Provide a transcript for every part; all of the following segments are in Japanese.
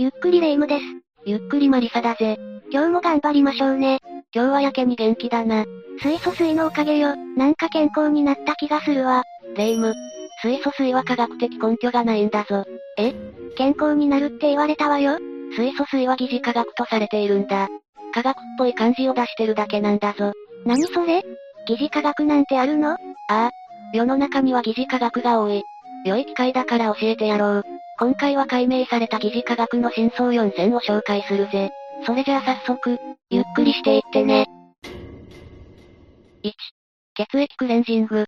ゆっくりレ夢ムです。ゆっくりマリサだぜ。今日も頑張りましょうね。今日はやけに元気だな。水素水のおかげよ。なんか健康になった気がするわ。レ夢ム。水素水は科学的根拠がないんだぞ。え？健康になるって言われたわよ。水素水は疑似科学とされているんだ。科学っぽい感じを出してるだけなんだぞ。何それ？疑似科学なんてあるの？ああ。世の中には疑似科学が多い。良い機会だから教えてやろう。今回は解明された疑似科学の真相4選を紹介するぜ。それじゃあ早速、ゆっくりしていってね。1、血液クレンジング。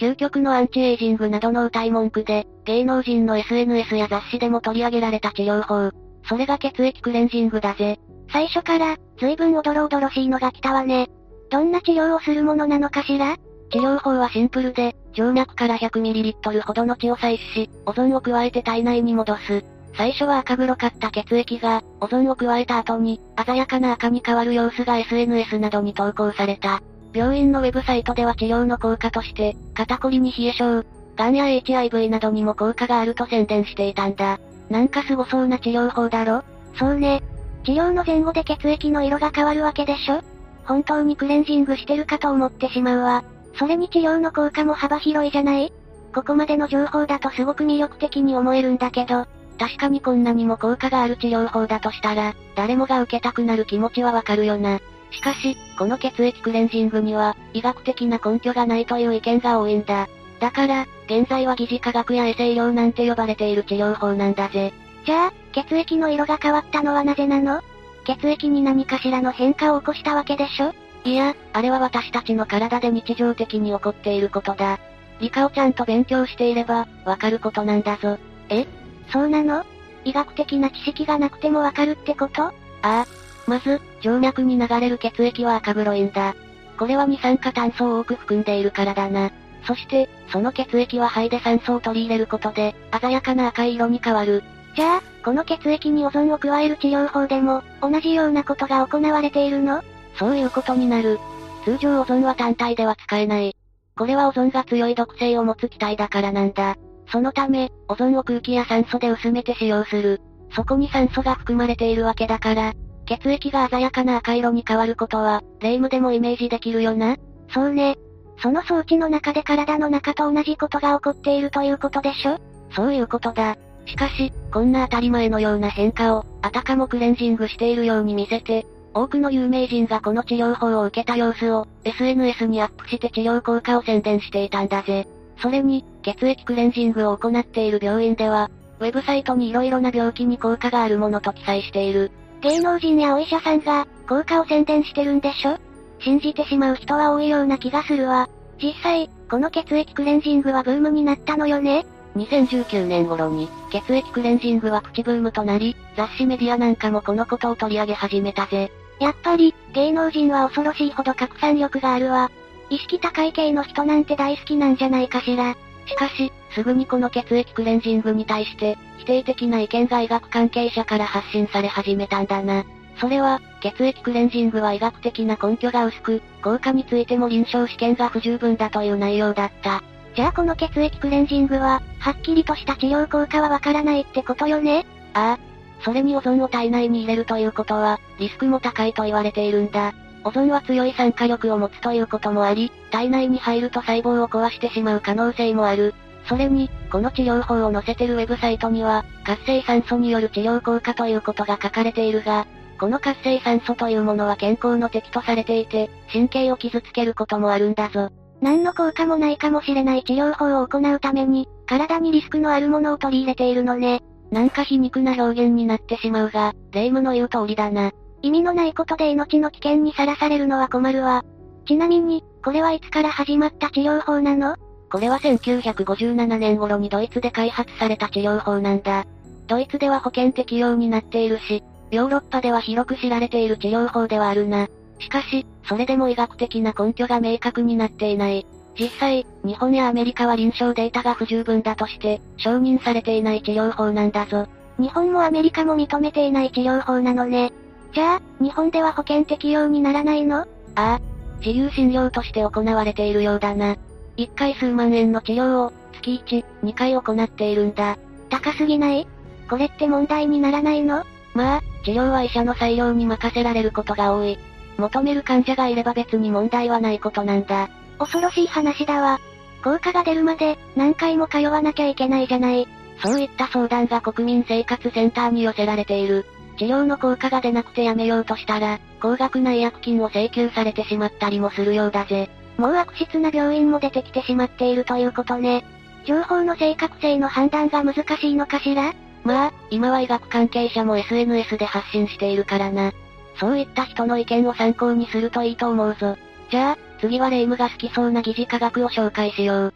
究極のアンチエイジングなどの歌い文句で、芸能人の SNS や雑誌でも取り上げられた治療法。それが血液クレンジングだぜ。最初から、随分おどろおどろしいのが来たわね。どんな治療をするものなのかしら？治療法はシンプルで、静脈から 100ml ほどの血を採取し、オゾンを加えて体内に戻す。最初は赤黒かった血液が、オゾンを加えた後に、鮮やかな赤に変わる様子が SNS などに投稿された。病院のウェブサイトでは治療の効果として、肩こりに冷え性、癌や HIV などにも効果があると宣伝していたんだ。なんか凄そうな治療法だろ？そうね。治療の前後で血液の色が変わるわけでしょ？本当にクレンジングしてるかと思ってしまうわ。それに治療の効果も幅広いじゃない？ここまでの情報だとすごく魅力的に思えるんだけど、確かにこんなにも効果がある治療法だとしたら、誰もが受けたくなる気持ちはわかるよな。しかし、この血液クレンジングには、医学的な根拠がないという意見が多いんだ。だから、現在は疑似科学や衛生医療なんて呼ばれている治療法なんだぜ。じゃあ、血液の色が変わったのはなぜなの？血液に何かしらの変化を起こしたわけでしょ？いや、あれは私たちの体で日常的に起こっていることだ。理科をちゃんと勉強していれば、わかることなんだぞ。え？そうなの？医学的な知識がなくてもわかるってこと？ああ。まず、静脈に流れる血液は赤黒いんだ。これは二酸化炭素を多く含んでいるからだな。そして、その血液は肺で酸素を取り入れることで、鮮やかな赤い色に変わる。じゃあ、この血液にオゾンを加える治療法でも、同じようなことが行われているの？そういうことになる。通常オゾンは単体では使えない。これはオゾンが強い毒性を持つ気体だからなんだ。そのため、オゾンを空気や酸素で薄めて使用する。そこに酸素が含まれているわけだから、血液が鮮やかな赤色に変わることは、霊夢でもイメージできるよな？そうね。その装置の中で体の中と同じことが起こっているということでしょ？そういうことだ。しかし、こんな当たり前のような変化を、あたかもクレンジングしているように見せて、多くの有名人がこの治療法を受けた様子を、SNS にアップして治療効果を宣伝していたんだぜ。それに、血液クレンジングを行っている病院では、ウェブサイトに色々な病気に効果があるものと記載している。芸能人やお医者さんが、効果を宣伝してるんでしょ？信じてしまう人は多いような気がするわ。実際、この血液クレンジングはブームになったのよね？2019年頃に、血液クレンジングはプチブームとなり、雑誌メディアなんかもこのことを取り上げ始めたぜ。やっぱり、芸能人は恐ろしいほど拡散力があるわ。意識高い系の人なんて大好きなんじゃないかしら。しかし、すぐにこの血液クレンジングに対して、否定的な意見が医学関係者から発信され始めたんだな。それは、血液クレンジングは医学的な根拠が薄く、効果についても臨床試験が不十分だという内容だった。じゃあこの血液クレンジングは、はっきりとした治療効果はわからないってことよね？ああ。それにオゾンを体内に入れるということは、リスクも高いと言われているんだ。オゾンは強い酸化力を持つということもあり、体内に入ると細胞を壊してしまう可能性もある。それに、この治療法を載せてるウェブサイトには、活性酸素による治療効果ということが書かれているが、この活性酸素というものは健康の敵とされていて、神経を傷つけることもあるんだぞ。何の効果もないかもしれない治療法を行うために、体にリスクのあるものを取り入れているのね。なんか皮肉な表現になってしまうが、霊夢の言う通りだな。意味のないことで命の危険にさらされるのは困るわ。ちなみに、これはいつから始まった治療法なの？これは1957年頃にドイツで開発された治療法なんだ。ドイツでは保険適用になっているし、ヨーロッパでは広く知られている治療法ではあるな。しかし、それでも医学的な根拠が明確になっていない。実際、日本やアメリカは臨床データが不十分だとして、承認されていない治療法なんだぞ。日本もアメリカも認めていない治療法なのね。じゃあ、日本では保険適用にならないの？ああ。自由診療として行われているようだな。1回数万円の治療を、月1、2回行っているんだ。高すぎない？これって問題にならないの？まあ、治療は医者の裁量に任せられることが多い。求める患者がいれば別に問題はないことなんだ。恐ろしい話だわ。効果が出るまで、何回も通わなきゃいけないじゃない。そういった相談が国民生活センターに寄せられている。治療の効果が出なくてやめようとしたら、高額な医薬金を請求されてしまったりもするようだぜ。もう悪質な病院も出てきてしまっているということね。情報の正確性の判断が難しいのかしら？まあ、今は医学関係者も SNS で発信しているからな。そういった人の意見を参考にするといいと思うぞ。じゃあ、次はレイムが好きそうな疑似科学を紹介しよう。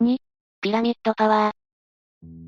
2、ピラミッドパワー。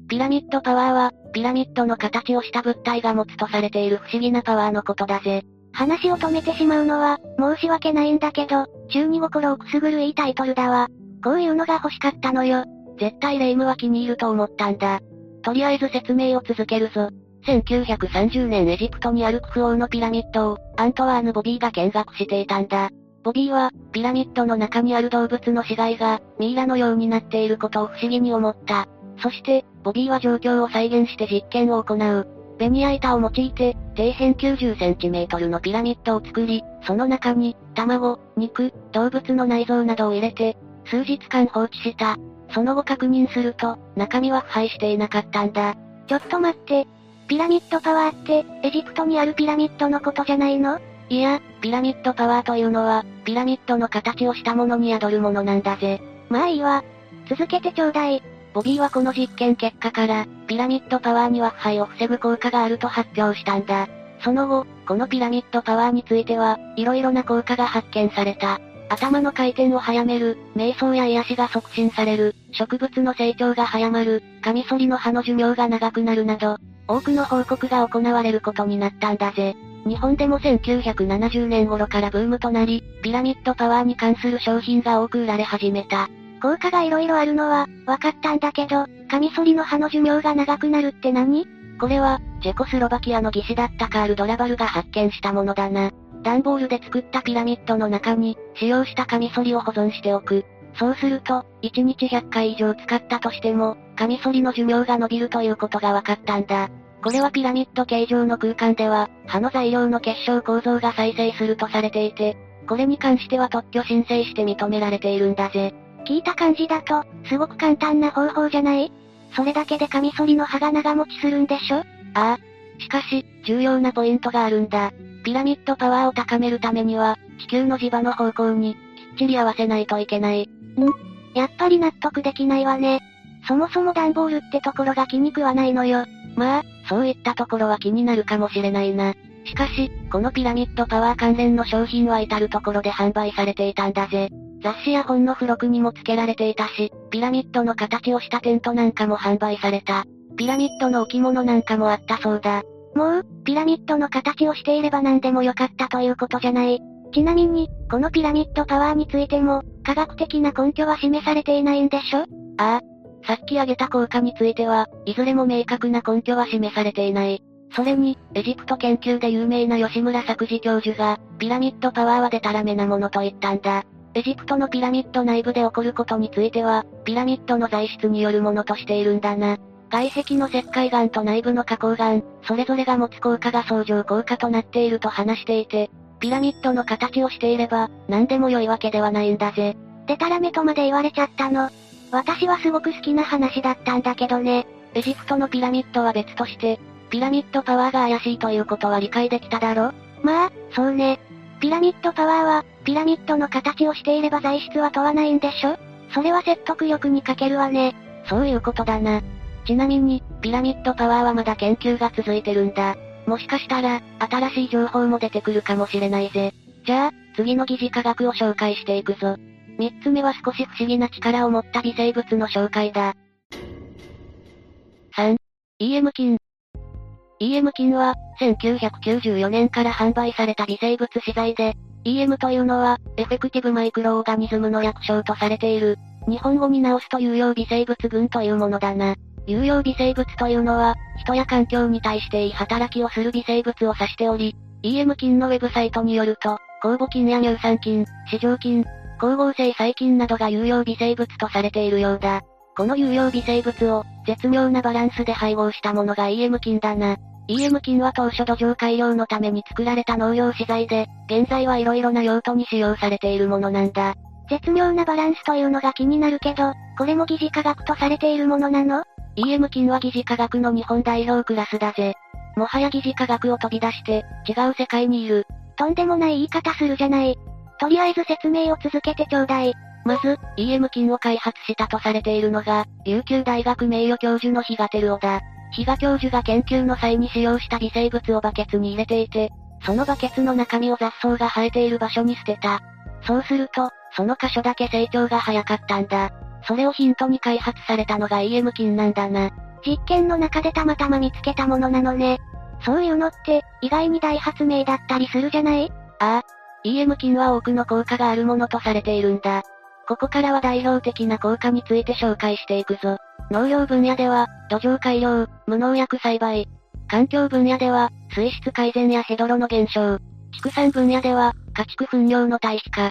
ピラミッドパワーは、ピラミッドの形をした物体が持つとされている不思議なパワーのことだぜ。話を止めてしまうのは、申し訳ないんだけど、中二心をくすぐるいいタイトルだわ。こういうのが欲しかったのよ。絶対レイムは気に入ると思ったんだ。とりあえず説明を続けるぞ。1930年エジプトにあるクフ王のピラミッドを、アントワーヌ・ボビーが見学していたんだ。ボビーは、ピラミッドの中にある動物の死骸が、ミイラのようになっていることを不思議に思った。そして、ボビーは状況を再現して実験を行う。ベニヤ板を用いて、底辺90センチメートルのピラミッドを作り、その中に、卵、肉、動物の内臓などを入れて、数日間放置した。その後確認すると、中身は腐敗していなかったんだ。ちょっと待って。ピラミッドパワーって、エジプトにあるピラミッドのことじゃないの？いや、ピラミッドパワーというのは、ピラミッドの形をしたものに宿るものなんだぜ。まあいいわ。続けてちょうだい。ボビーはこの実験結果から、ピラミッドパワーには腐敗を防ぐ効果があると発表したんだ。その後、このピラミッドパワーについては、色々な効果が発見された。頭の回転を早める、瞑想や癒しが促進される、植物の成長が早まる、カミソリの葉の寿命が長くなるなど、多くの報告が行われることになったんだぜ。日本でも1970年頃からブームとなり、ピラミッドパワーに関する商品が多く売られ始めた。効果が色々あるのは、分かったんだけど、カミソリの葉の寿命が長くなるって何？これは、チェコスロバキアの技師だったカール・ドラバルが発見したものだな。段ボールで作ったピラミッドの中に、使用したカミソリを保存しておく。そうすると、1日100回以上使ったとしても、カミソリの寿命が伸びるということが分かったんだ。これはピラミッド形状の空間では、葉の材料の結晶構造が再生するとされていて、これに関しては特許申請して認められているんだぜ。聞いた感じだと、すごく簡単な方法じゃない？それだけでカミソリの葉が長持ちするんでしょ？ああ。しかし、重要なポイントがあるんだ。ピラミッドパワーを高めるためには、地球の磁場の方向に、きっちり合わせないといけない。んやっぱり納得できないわね。そもそも段ボールってところが気に食わないのよ。まあ、そういったところは気になるかもしれないな。しかし、このピラミッドパワー関連の商品は至るところで販売されていたんだぜ。雑誌や本の付録にも付けられていたし、ピラミッドの形をしたテントなんかも販売された。ピラミッドの置物なんかもあったそうだ。もう、ピラミッドの形をしていれば何でもよかったということじゃない。ちなみに、このピラミッドパワーについても、科学的な根拠は示されていないんでしょ？ああ。さっき挙げた効果については、いずれも明確な根拠は示されていない。それに、エジプト研究で有名な吉村作治教授が、ピラミッドパワーはデタラメなものと言ったんだ。エジプトのピラミッド内部で起こることについては、ピラミッドの材質によるものとしているんだな。外壁の石灰岩と内部の花崗岩、それぞれが持つ効果が相乗効果となっていると話していて、ピラミッドの形をしていれば、何でも良いわけではないんだぜ。デタラメとまで言われちゃったの。私はすごく好きな話だったんだけどね。エジプトのピラミッドは別として、ピラミッドパワーが怪しいということは理解できただろ？まあ、そうね。ピラミッドパワーは、ピラミッドの形をしていれば材質は問わないんでしょ？それは説得力に欠けるわね。そういうことだな。ちなみに、ピラミッドパワーはまだ研究が続いてるんだ。もしかしたら、新しい情報も出てくるかもしれないぜ。じゃあ、次の疑似科学を紹介していくぞ。三つ目は少し不思議な力を持った微生物の紹介だ。3、EM 菌。EM 菌は、1994年から販売された微生物資材で、EM というのは、エフェクティブマイクロオーガニズムの略称とされている。日本語に直すと有用微生物群というものだな。有用微生物というのは、人や環境に対していい働きをする微生物を指しており、EM 菌のウェブサイトによると、酵母菌や乳酸菌、市場菌、光合成細菌などが有用微生物とされているようだ。この有用微生物を、絶妙なバランスで配合したものが EM 菌だな。EM 菌は当初土壌改良のために作られた農業資材で、現在は色々な用途に使用されているものなんだ。絶妙なバランスというのが気になるけど、これも疑似科学とされているものなの？?EM 菌は疑似科学の日本代表クラスだぜ。もはや疑似科学を飛び出して、違う世界にいる。とんでもない言い方するじゃない。とりあえず説明を続けてちょうだい。まず、EM 菌を開発したとされているのが、琉球大学名誉教授の比嘉照夫だ。比嘉教授が研究の際に使用した微生物をバケツに入れていて、そのバケツの中身を雑草が生えている場所に捨てた。そうすると、その箇所だけ成長が早かったんだ。それをヒントに開発されたのが EM 菌なんだな。実験の中でたまたま見つけたものなのね。そういうのって、意外に大発明だったりするじゃない？ああ。EM 菌は多くの効果があるものとされているんだ。ここからは代表的な効果について紹介していくぞ。農業分野では、土壌改良、無農薬栽培。環境分野では、水質改善やヘドロの減少。畜産分野では、家畜糞尿の堆肥化。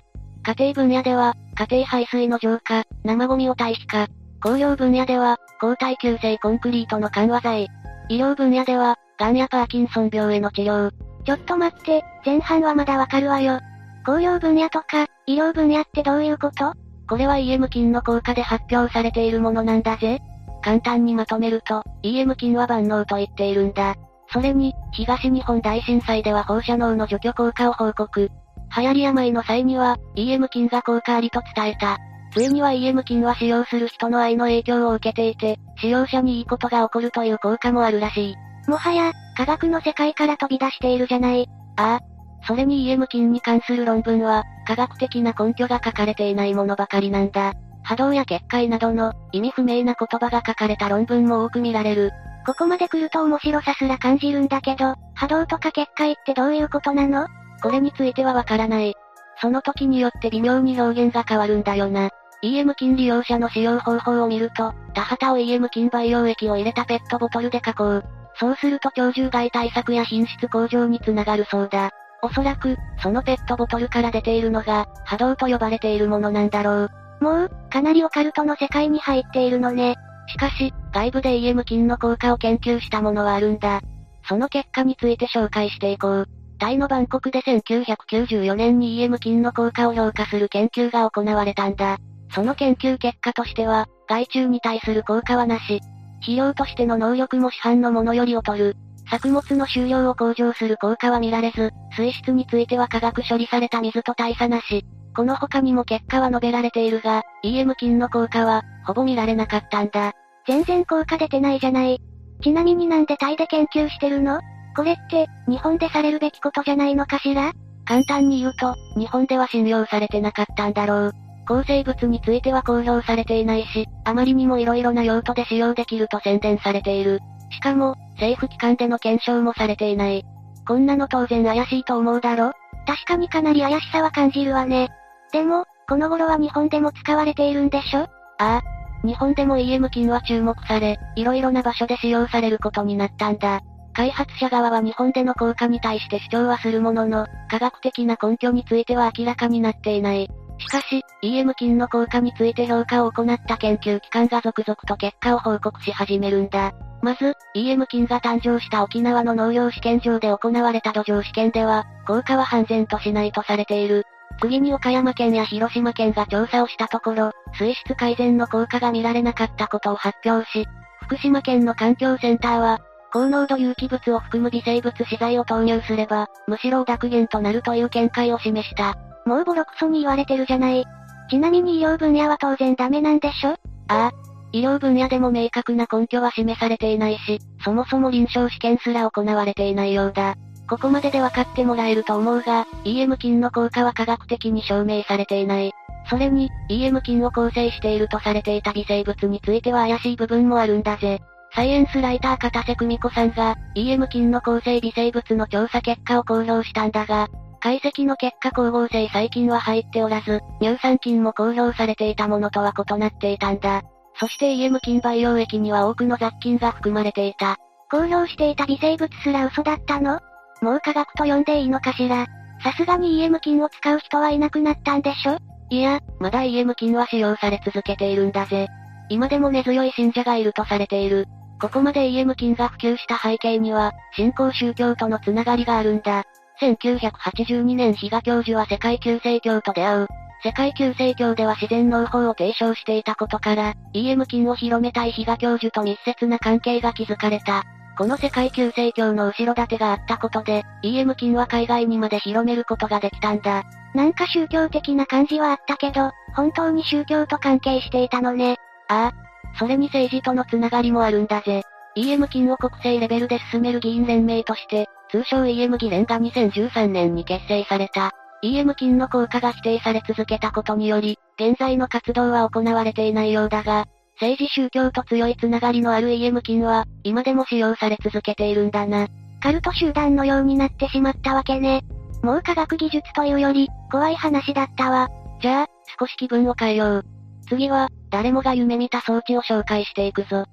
家庭分野では、家庭排水の浄化、生ゴミを堆肥化。工業分野では、抗体急性コンクリートの緩和剤。医療分野では、癌やパーキンソン病への治療。ちょっと待って、前半はまだわかるわよ。工業分野とか、医療分野ってどういうこと？これは EM 菌の効果で発表されているものなんだぜ。簡単にまとめると、EM 菌は万能と言っているんだ。それに、東日本大震災では放射能の除去効果を報告。流行り病の際には、EM 菌が効果ありと伝えた。ついには EM 菌は使用する人の愛の影響を受けていて、使用者にいいことが起こるという効果もあるらしい。もはや、科学の世界から飛び出しているじゃない。ああ。それに EM 菌に関する論文は、科学的な根拠が書かれていないものばかりなんだ。波動や結界などの、意味不明な言葉が書かれた論文も多く見られる。ここまで来ると面白さすら感じるんだけど、波動とか結界ってどういうことなの？これについてはわからない。その時によって微妙に表現が変わるんだよな。EM 菌利用者の使用方法を見ると、田畑を EM 菌培養液を入れたペットボトルで加工。そうすると鳥獣害対策や品質向上につながるそうだ。おそらく、そのペットボトルから出ているのが、波動と呼ばれているものなんだろう。もう、かなりオカルトの世界に入っているのね。しかし、外部で EM 菌の効果を研究したものはあるんだ。その結果について紹介していこう。タイのバンコクで1994年に EM 菌の効果を評価する研究が行われたんだ。その研究結果としては、害虫に対する効果はなし。肥料としての能力も市販のものより劣る。作物の収量を向上する効果は見られず、水質については化学処理された水と大差なし。この他にも結果は述べられているが、EM 菌の効果は、ほぼ見られなかったんだ。全然効果出てないじゃない。ちなみになんでタイで研究してるの？これって、日本でされるべきことじゃないのかしら？簡単に言うと、日本では信用されてなかったんだろう。抗生物については公表されていないし、あまりにも色々な用途で使用できると宣伝されている。しかも、政府機関での検証もされていない。こんなの当然怪しいと思うだろ？確かにかなり怪しさは感じるわね。でも、この頃は日本でも使われているんでしょ？ああ。日本でも EM 菌は注目され、色々な場所で使用されることになったんだ。開発者側は日本での効果に対して主張はするものの、科学的な根拠については明らかになっていない。しかし、EM 菌の効果について評価を行った研究機関が続々と結果を報告し始めるんだ。まず、EM 菌が誕生した沖縄の農業試験場で行われた土壌試験では、効果は半然としないとされている。次に岡山県や広島県が調査をしたところ、水質改善の効果が見られなかったことを発表し、福島県の環境センターは、高濃度有機物を含む微生物資材を投入すれば、むしろ濁減となるという見解を示した。もうボロクソに言われてるじゃない。ちなみに医療分野は当然ダメなんでしょ？ああ。医療分野でも明確な根拠は示されていないし、そもそも臨床試験すら行われていないようだ。ここまでで分かってもらえると思うが、EM 菌の効果は科学的に証明されていない。それに、EM 菌を構成しているとされていた微生物については怪しい部分もあるんだぜ。サイエンスライター片瀬久美子さんが、EM 菌の構成微生物の調査結果を公表したんだが、解析の結果光合成細菌は入っておらず、乳酸菌も公表されていたものとは異なっていたんだ。そして EM 菌培養液には多くの雑菌が含まれていた。公表していた微生物すら嘘だったの？もう科学と呼んでいいのかしら？さすがに EM 菌を使う人はいなくなったんでしょ？いや、まだ EM 菌は使用され続けているんだぜ。今でも根強い信者がいるとされている。ここまで EM 菌が普及した背景には、新興宗教とのつながりがあるんだ。1982年比嘉教授は世界旧世教と出会う。世界旧世教では自然農法を提唱していたことから、EM 菌を広めたい比嘉教授と密接な関係が築かれた。この世界旧世教の後ろ盾があったことで、EM 菌は海外にまで広めることができたんだ。なんか宗教的な感じはあったけど、本当に宗教と関係していたのね。ああ。それに政治とのつながりもあるんだぜ。EM 菌を国政レベルで進める議員連盟として、通称 EM 議連が2013年に結成された。EM 菌の効果が否定され続けたことにより、現在の活動は行われていないようだが、政治宗教と強いつながりのある EM 菌は、今でも使用され続けているんだな。カルト集団のようになってしまったわけね。もう科学技術というより、怖い話だったわ。じゃあ、少し気分を変えよう。次は、誰もが夢見た装置を紹介していくぞ。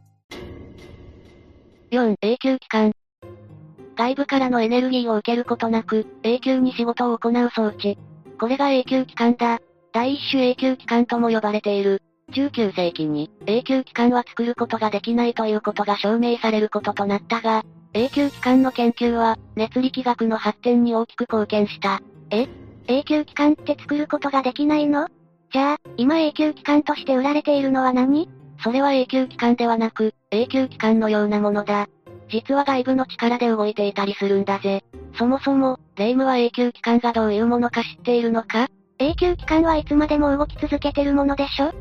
4、永久期間。外部からのエネルギーを受けることなく、永久に仕事を行う装置。これが永久期間だ。第一種永久期間とも呼ばれている。19世紀に、永久期間は作ることができないということが証明されることとなったが、永久期間の研究は、熱力学の発展に大きく貢献した。え？永久期間って作ることができないの？じゃあ、今永久期間として売られているのは何？それは永久期間ではなく、永久期間のようなものだ。実は外部の力で動いていたりするんだぜ。そもそも、霊夢は永久期間がどういうものか知っているのか？永久期間はいつまでも動き続けてるものでしょ？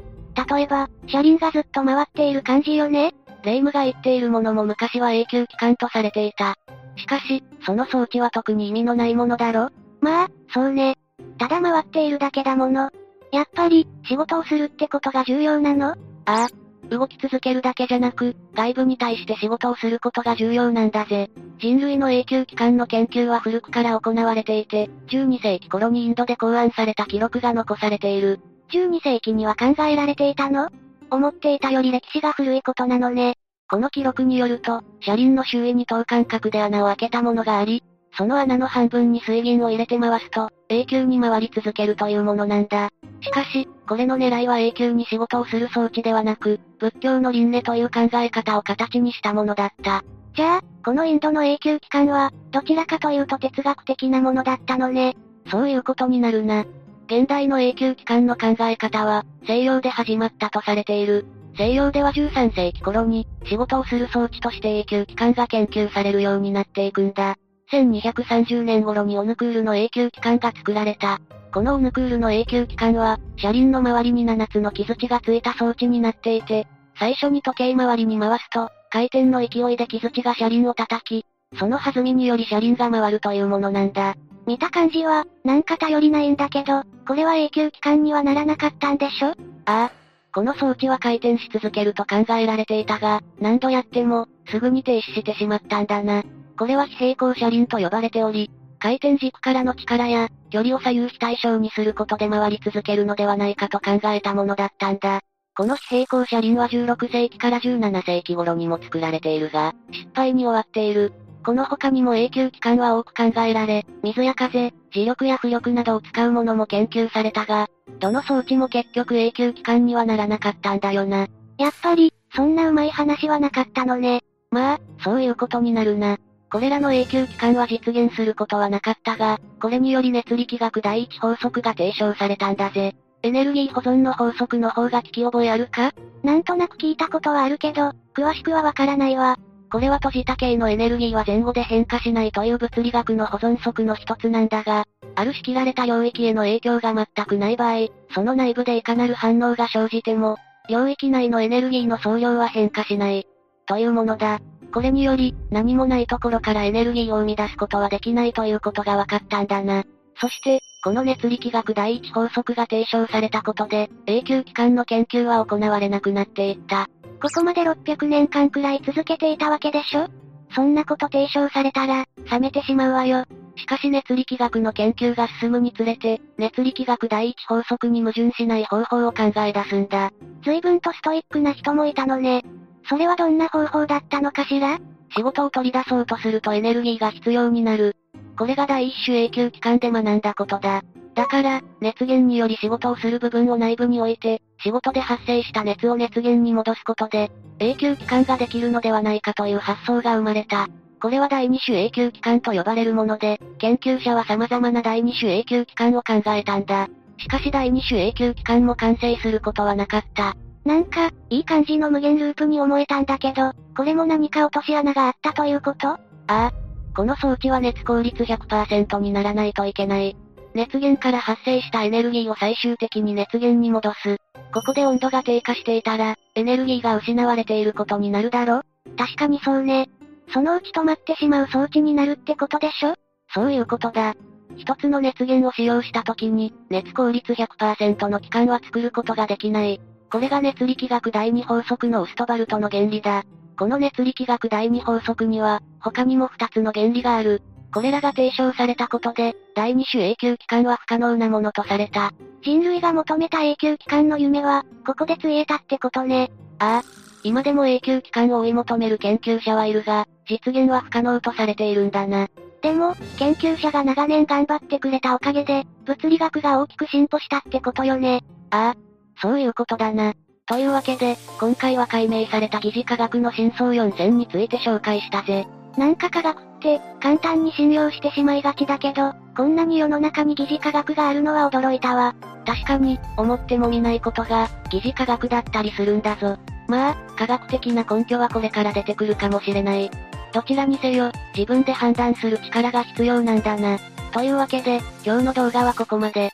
例えば、車輪がずっと回っている感じよね？霊夢が言っているものも昔は永久期間とされていた。しかし、その装置は特に意味のないものだろ？まあ、そうね。ただ回っているだけだもの。やっぱり、仕事をするってことが重要なの？ああ。動き続けるだけじゃなく、外部に対して仕事をすることが重要なんだぜ。人類の永久期間の研究は古くから行われていて、12世紀頃にインドで考案された記録が残されている。12世紀には考えられていたの？思っていたより歴史が古いことなのね。この記録によると、車輪の周囲に等間隔で穴を開けたものがあり、その穴の半分に水銀を入れて回すと、永久に回り続けるというものなんだ。しかし、これの狙いは永久に仕事をする装置ではなく、仏教の輪廻という考え方を形にしたものだった。じゃあ、このインドの永久期間は、どちらかというと哲学的なものだったのね。そういうことになるな。現代の永久期間の考え方は、西洋で始まったとされている。西洋では13世紀頃に、仕事をする装置として永久期間が研究されるようになっていくんだ。1230年頃にオヌクールの永久期間が作られた。このオヌクールの永久期間は、車輪の周りに7つの傷地がついた装置になっていて、最初に時計回りに回すと、回転の勢いで傷地が車輪を叩き、その弾みにより車輪が回るというものなんだ。見た感じは、なんか頼りないんだけど、これは永久期間にはならなかったんでしょ？ああ。この装置は回転し続けると考えられていたが、何度やっても、すぐに停止してしまったんだな。これは非平行車輪と呼ばれており、回転軸からの力や、距離を左右非対称にすることで回り続けるのではないかと考えたものだったんだ。この非平行車輪は16世紀から17世紀頃にも作られているが、失敗に終わっている。この他にも永久期間は多く考えられ、水や風、磁力や浮力などを使うものも研究されたが、どの装置も結局永久期間にはならなかったんだよな。やっぱり、そんなうまい話はなかったのね。まあ、そういうことになるな。これらの永久期間は実現することはなかったが、これにより熱力学第一法則が提唱されたんだぜ。エネルギー保存の法則の方が聞き覚えあるか？なんとなく聞いたことはあるけど、詳しくはわからないわ。これは閉じた系のエネルギーは前後で変化しないという物理学の保存則の一つなんだが、ある仕切られた領域への影響が全くない場合、その内部でいかなる反応が生じても、領域内のエネルギーの総量は変化しない。というものだ。これにより、何もないところからエネルギーを生み出すことはできないということが分かったんだな。そして、この熱力学第一法則が提唱されたことで、永久期間の研究は行われなくなっていった。ここまで600年間くらい続けていたわけでしょ？そんなこと提唱されたら、冷めてしまうわよ。しかし熱力学の研究が進むにつれて、熱力学第一法則に矛盾しない方法を考え出すんだ。随分とストイックな人もいたのね。それはどんな方法だったのかしら？仕事を取り出そうとするとエネルギーが必要になる。これが第一種永久期間で学んだことだ。だから、熱源により仕事をする部分を内部に置いて、仕事で発生した熱を熱源に戻すことで、永久期間ができるのではないかという発想が生まれた。これは第二種永久期間と呼ばれるもので、研究者は様々な第二種永久期間を考えたんだ。しかし第二種永久期間も完成することはなかった。なんか、いい感じの無限ループに思えたんだけど、これも何か落とし穴があったということ？ああ。この装置は熱効率100%にならないといけない。熱源から発生したエネルギーを最終的に熱源に戻す。ここで温度が低下していたら、エネルギーが失われていることになるだろ？確かにそうね。そのうち止まってしまう装置になるってことでしょ？そういうことだ。一つの熱源を使用した時に、熱効率100%の期間は作ることができない。これが熱力学第二法則のウストバルトの原理だ。この熱力学第二法則には、他にも二つの原理がある。これらが提唱されたことで、第二種永久期間は不可能なものとされた。人類が求めた永久期間の夢は、ここでついえたってことね。ああ。今でも永久期間を追い求める研究者はいるが、実現は不可能とされているんだな。でも、研究者が長年頑張ってくれたおかげで、物理学が大きく進歩したってことよね。ああ、そういうことだな。というわけで、今回は解明された疑似科学の真相4選について紹介したぜ。なんか科学って、簡単に信用してしまいがちだけど、こんなに世の中に疑似科学があるのは驚いたわ。確かに、思ってもみないことが、疑似科学だったりするんだぞ。まあ、科学的な根拠はこれから出てくるかもしれない。どちらにせよ、自分で判断する力が必要なんだな。というわけで、今日の動画はここまで。